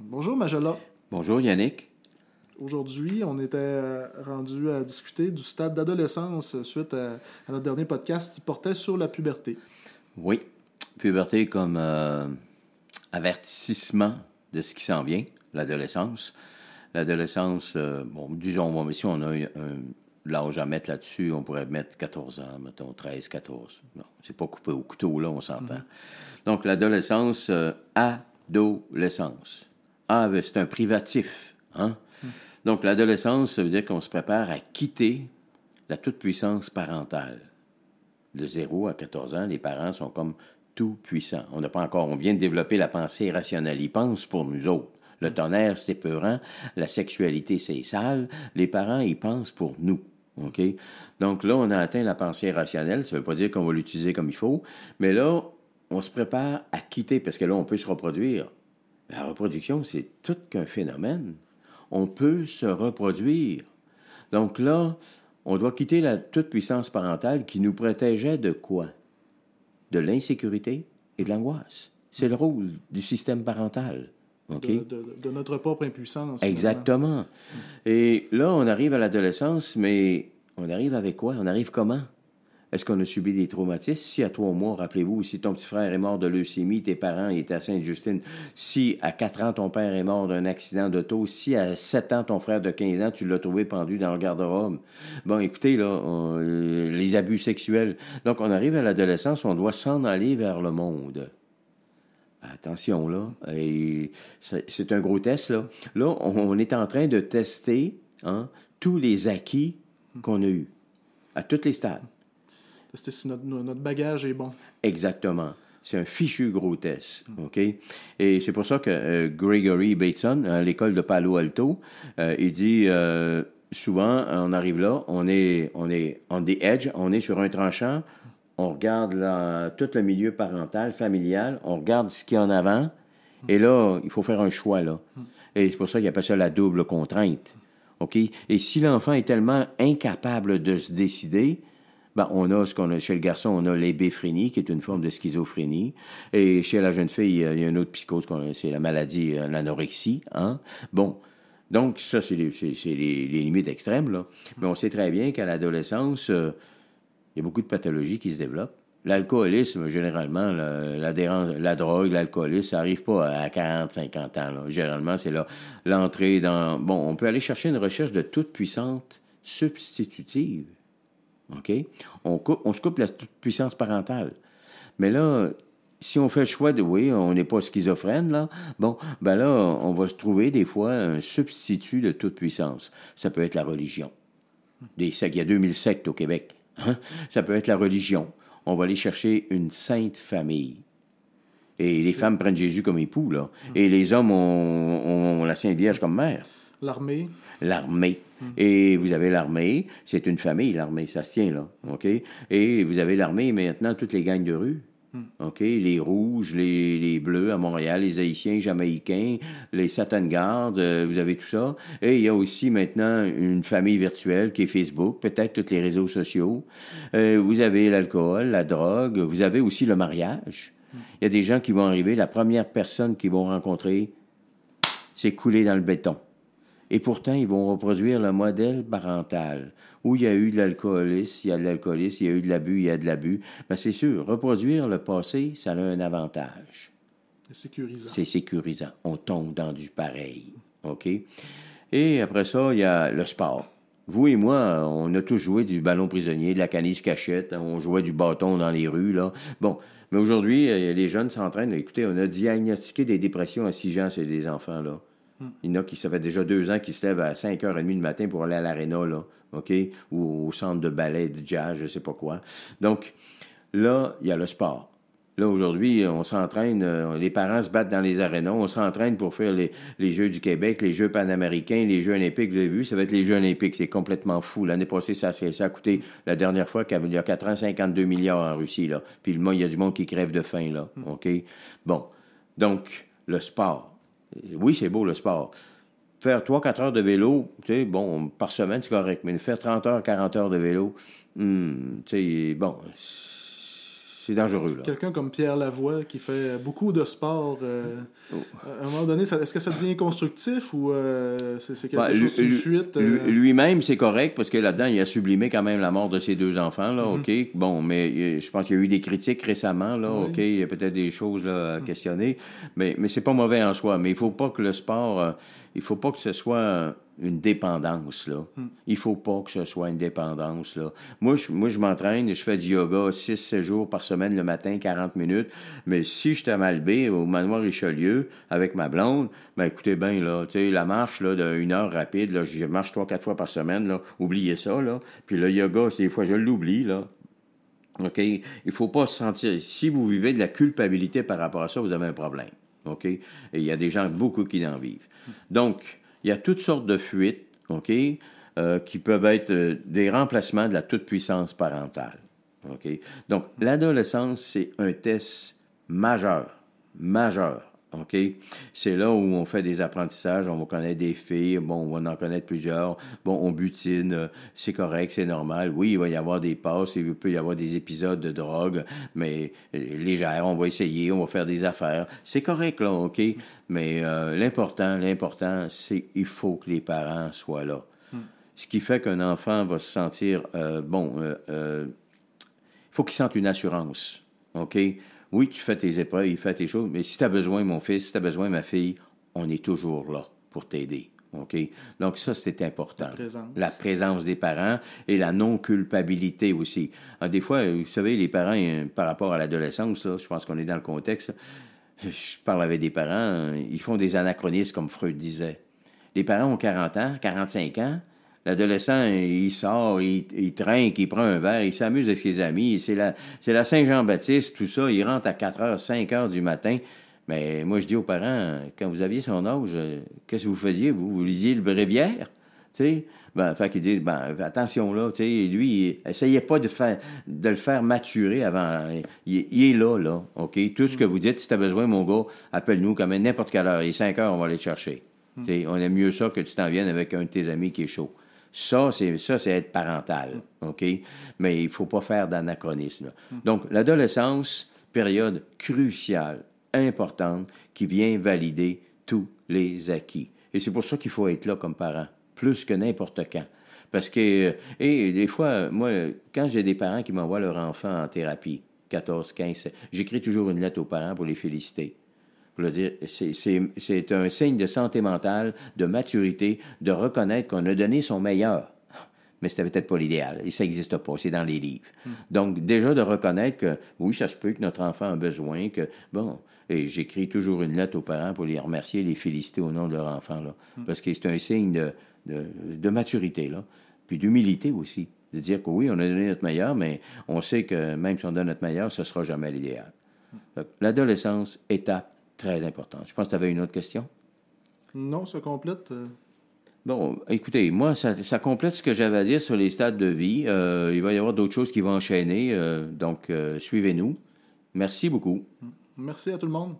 Bonjour Majella. Bonjour Yannick. Aujourd'hui, on était euh, rendu à discuter du stade d'adolescence suite à, à notre dernier podcast qui portait sur la puberté. Oui, puberté comme euh, avertissement de ce qui s'en vient, l'adolescence. L'adolescence, euh, bon, disons, bon, mais si on a un, un- l'âge à mettre là-dessus, on pourrait mettre 14 ans, mettons 13, 14. Non, c'est pas coupé au couteau, là, on s'entend. Donc, l'adolescence, euh, adolescence. Ah, ben, c'est un privatif, hein? Donc, l'adolescence, ça veut dire qu'on se prépare à quitter la toute-puissance parentale. De 0 à 14 ans, les parents sont comme tout puissants. On n'a pas encore, on vient de développer la pensée rationnelle. Ils pensent pour nous autres. Le tonnerre, c'est peurant. La sexualité, c'est sale. Les parents, ils pensent pour nous. OK? Donc là, on a atteint la pensée rationnelle. Ça ne veut pas dire qu'on va l'utiliser comme il faut. Mais là, on se prépare à quitter parce que là, on peut se reproduire. La reproduction, c'est tout qu'un phénomène. On peut se reproduire. Donc là, on doit quitter la toute-puissance parentale qui nous protégeait de quoi? De l'insécurité et de l'angoisse. C'est le rôle du système parental. De, de- de notre propre impuissance. finalement. Exactement. Et là, on arrive à l'adolescence, mais on arrive avec quoi? On arrive comment? Est-ce qu'on a subi des traumatismes? Si à trois mois, rappelez-vous, si ton petit frère est mort de leucémie, tes parents étaient à Sainte-Justine, si à quatre ans, ton père est mort d'un accident d'auto, si à sept ans, ton frère de 15 ans, tu l'as trouvé pendu dans le garde-robe. Bon, écoutez, là, euh, les abus sexuels. Donc, on arrive à l'adolescence, on doit s'en aller vers le monde. Attention, là. C'est un gros test, là. Là, on, on est en train de tester hein, tous les acquis qu'on a eus, à tous les stades. Tester si notre, notre bagage est bon. Exactement. C'est un fichu OK? Et c'est pour ça que euh, Gregory Bateson, à l'école de Palo Alto, euh, il dit euh, souvent, on arrive là, on est, on est the edge, on est sur un tranchant, on regarde tout le milieu parental, familial, on regarde ce qu'il y a en avant, et là, il faut faire un choix, là. Et c'est pour ça qu'il appelle ça la double contrainte. OK? Et si l'enfant est tellement incapable de se décider, ben, on a ce qu'on a chez le garçon, on a l'ébéphrénie, qui est une forme de schizophrénie. Et chez la jeune fille, il y a une autre psychose, c'est la maladie, euh, l'anorexie. Hein? Bon. Donc, ça, c'est les, limites extrêmes, là. Mais on sait très bien qu'à l'adolescence, euh, il y a beaucoup de pathologies qui se développent. L'alcoolisme, généralement, la, drogue, l'alcoolisme, ça arrive pas à 40, 50 ans. Généralement, c'est l'entrée dans... Bon, on peut aller chercher une recherche de toute puissante substitutive. OK? On, coupe, on se coupe la toute puissance parentale. Mais là, si on fait le choix de, oui, on n'est pas schizophrène, là, bon, ben là, on va se trouver des fois un substitut de toute puissance. Ça peut être la religion. Des sectes, il y a 2000 sectes au Québec. hein? Ça peut être la religion. On va aller chercher une sainte famille. Et les femmes prennent Jésus comme époux, là. Et les hommes ont, ont la Sainte Vierge comme mère L'armée, l'armée. Et vous avez l'armée, c'est une famille, l'armée, ça se tient, là, OK? Et vous avez l'armée, maintenant, toutes les gangs de rue, OK? Les rouges, les, les bleus à Montréal, les haïtiens, les jamaïcains, les Satan Guard, euh, vous avez tout ça. Et il y a aussi maintenant une famille virtuelle qui est Facebook, peut-être tous les réseaux sociaux. Euh, vous avez l'alcool, la drogue, vous avez aussi le mariage. Il y a des gens qui vont arriver, la première personne qu'ils vont rencontrer, c'est couler dans le béton. Et pourtant, ils vont reproduire le modèle parental, où il y a eu de l'alcoolisme, il y a de l'alcoolisme, il y a eu de l'abus, il y a de l'abus. Ben, c'est sûr, reproduire le passé, ça a un avantage. c'est sécurisant. C'est sécurisant. On tombe dans du pareil. OK? Et après ça, il y a le sport. Vous et moi, on a tous joué du ballon prisonnier, de la canisse cachette, on jouait du bâton dans les rues, là. Bon. Mais aujourd'hui, euh, les jeunes s'entraînent. Écoutez, on a diagnostiqué des dépressions à 6 ans chez des enfants, là. Il y en a qui, ça fait déjà deux ans qu'ils se lèvent à 5h30 du matin pour aller à l'aréna, là, OK? Ou au centre de ballet, de jazz, je sais pas quoi. Donc, là, il y a le sport. Là, aujourd'hui, on s'entraîne, euh, les parents se battent dans les arénas, on s'entraîne pour faire les, Jeux du Québec, les Jeux panaméricains, les Jeux olympiques, vous avez vu, ça va être les Jeux olympiques, c'est complètement fou. L'année passée, ça, ça a coûté, la dernière fois, il y a 4 ans, 52 milliards en Russie, là. Puis il y a du monde qui crève de faim, là, OK? Bon, donc, le sport. Oui, c'est beau, le sport. Faire 3-4 heures de vélo, tu sais, bon, par semaine, c'est correct, mais faire 30 heures, 40 heures de vélo, hmm, tu sais, bon, c'est dangereux. Là. Quelqu'un comme Pierre Lavoie qui fait beaucoup de sport, euh, Oh. à un moment donné, ça- est-ce que ça devient constructif ou euh, c'est c'est quelque Ben, chose, une lui- fuite? euh, Lui-même, c'est correct parce que là-dedans, il a sublimé quand même la mort de ses deux enfants. Là, Mm-hmm. OK? Bon, mais je pense qu'il y a eu des critiques récemment. Là, Oui. OK? Il y a peut-être des choses là, à questionner. Mais, mais c'est pas mauvais en soi. Mais il faut pas que le sport, il faut pas que ce soit une dépendance. Là. Mm. Il faut pas que ce soit une dépendance. Là. Moi, je, moi, je m'entraîne, je fais du yoga 6-7 jours par semaine le matin, 40 minutes. Mais si j'étais à Malbaie, au manoir Richelieu, avec ma blonde, ben écoutez bien, là, la marche là, d'une heure rapide, là, je marche trois, quatre fois par semaine, là, oubliez ça, là. Puis le yoga, c'est des fois, je l'oublie, là. OK? Il faut pas se sentir. Si vous vivez de la culpabilité par rapport à ça, vous avez un problème. OK? Et il y a des gens, beaucoup, qui en vivent. Donc, il y a toutes sortes de fuites, OK? euh, qui peuvent être euh, des remplacements de la toute-puissance parentale. OK? Donc, l'adolescence, c'est un test majeur. Majeur. OK? C'est là où on fait des apprentissages, on va connaître des filles, bon, on va en connaître plusieurs, bon, on butine, euh, c'est correct, c'est normal. Oui, il va y avoir des passes, il peut y avoir des épisodes de drogue, mais euh, légères, on va essayer, on va faire des affaires. C'est correct, là, OK? Mais euh, l'important, l'important, c'est il faut que les parents soient là. Ce qui fait qu'un enfant va se sentir, euh, bon, euh, il faut qu'il sente une assurance. OK? Oui, tu fais tes épreuves, il fait tes choses, mais si tu as besoin, mon fils, si tu as besoin, ma fille, on est toujours là pour t'aider. OK? Donc, ça, c'est important. La présence. La présence des parents et la non-culpabilité aussi. Ah, des fois, vous savez, les parents, par rapport à l'adolescence, je pense qu'on est dans le contexte. Je parle avec des parents, ils font des anachronismes, comme Freud disait. Les parents ont 40 ans, 45 ans. L'adolescent, il sort, il, il trinque, il prend un verre, il s'amuse avec ses amis. C'est la, c'est la Saint-Jean-Baptiste, tout ça. Il rentre à 4 heures, 5 heures du matin. Mais moi, je dis aux parents, quand vous aviez son âge, euh, qu'est-ce que vous faisiez? Vous, vous lisiez le bréviaire? Tu sais? Ben, fait qu'ils disent, ben, attention là, tu sais, lui, il- essayez pas de faire, de le faire maturer avant. Il, il est là, là, OK? Tout ce que vous dites, si tu as besoin, mon gars, appelle-nous comme à n'importe quelle heure. Il est 5 heures, on va aller te chercher. Sais, On aime mieux ça que tu t'en viennes avec un de tes amis qui est chaud. Ça, c'est ça, c'est être parental, OK? Mais il faut pas faire d'anachronisme. Donc, l'adolescence, période cruciale, importante, qui vient valider tous les acquis. Et c'est pour ça qu'il faut être là comme parent, plus que n'importe quand. Parce que, et des fois, moi, quand j'ai des parents qui m'envoient leur enfant en thérapie, 14, 15, j'écris toujours une lettre aux parents pour les féliciter. C'est- un signe de santé mentale, de maturité, de reconnaître qu'on a donné son meilleur. Mais c'était peut-être pas l'idéal. Et ça n'existe pas. C'est dans les livres. Donc, déjà de reconnaître que, oui, ça se peut que notre enfant a besoin, que, bon, et j'écris toujours une lettre aux parents pour les remercier, les féliciter au nom de leur enfant, là. Parce que c'est un signe de, de, de maturité, là. Puis d'humilité aussi. De dire que oui, on a donné notre meilleur, mais on sait que même si on donne notre meilleur, ce sera jamais l'idéal. Que L'adolescence, étape très importante. Je pense que tu avais une autre question. Non, ça complète. euh, Bon, écoutez, moi, ça, ça complète ce que j'avais à dire sur les stades de vie. Euh, il va y avoir d'autres choses qui vont enchaîner, euh, donc suivez-nous. Merci beaucoup. Merci à tout le monde.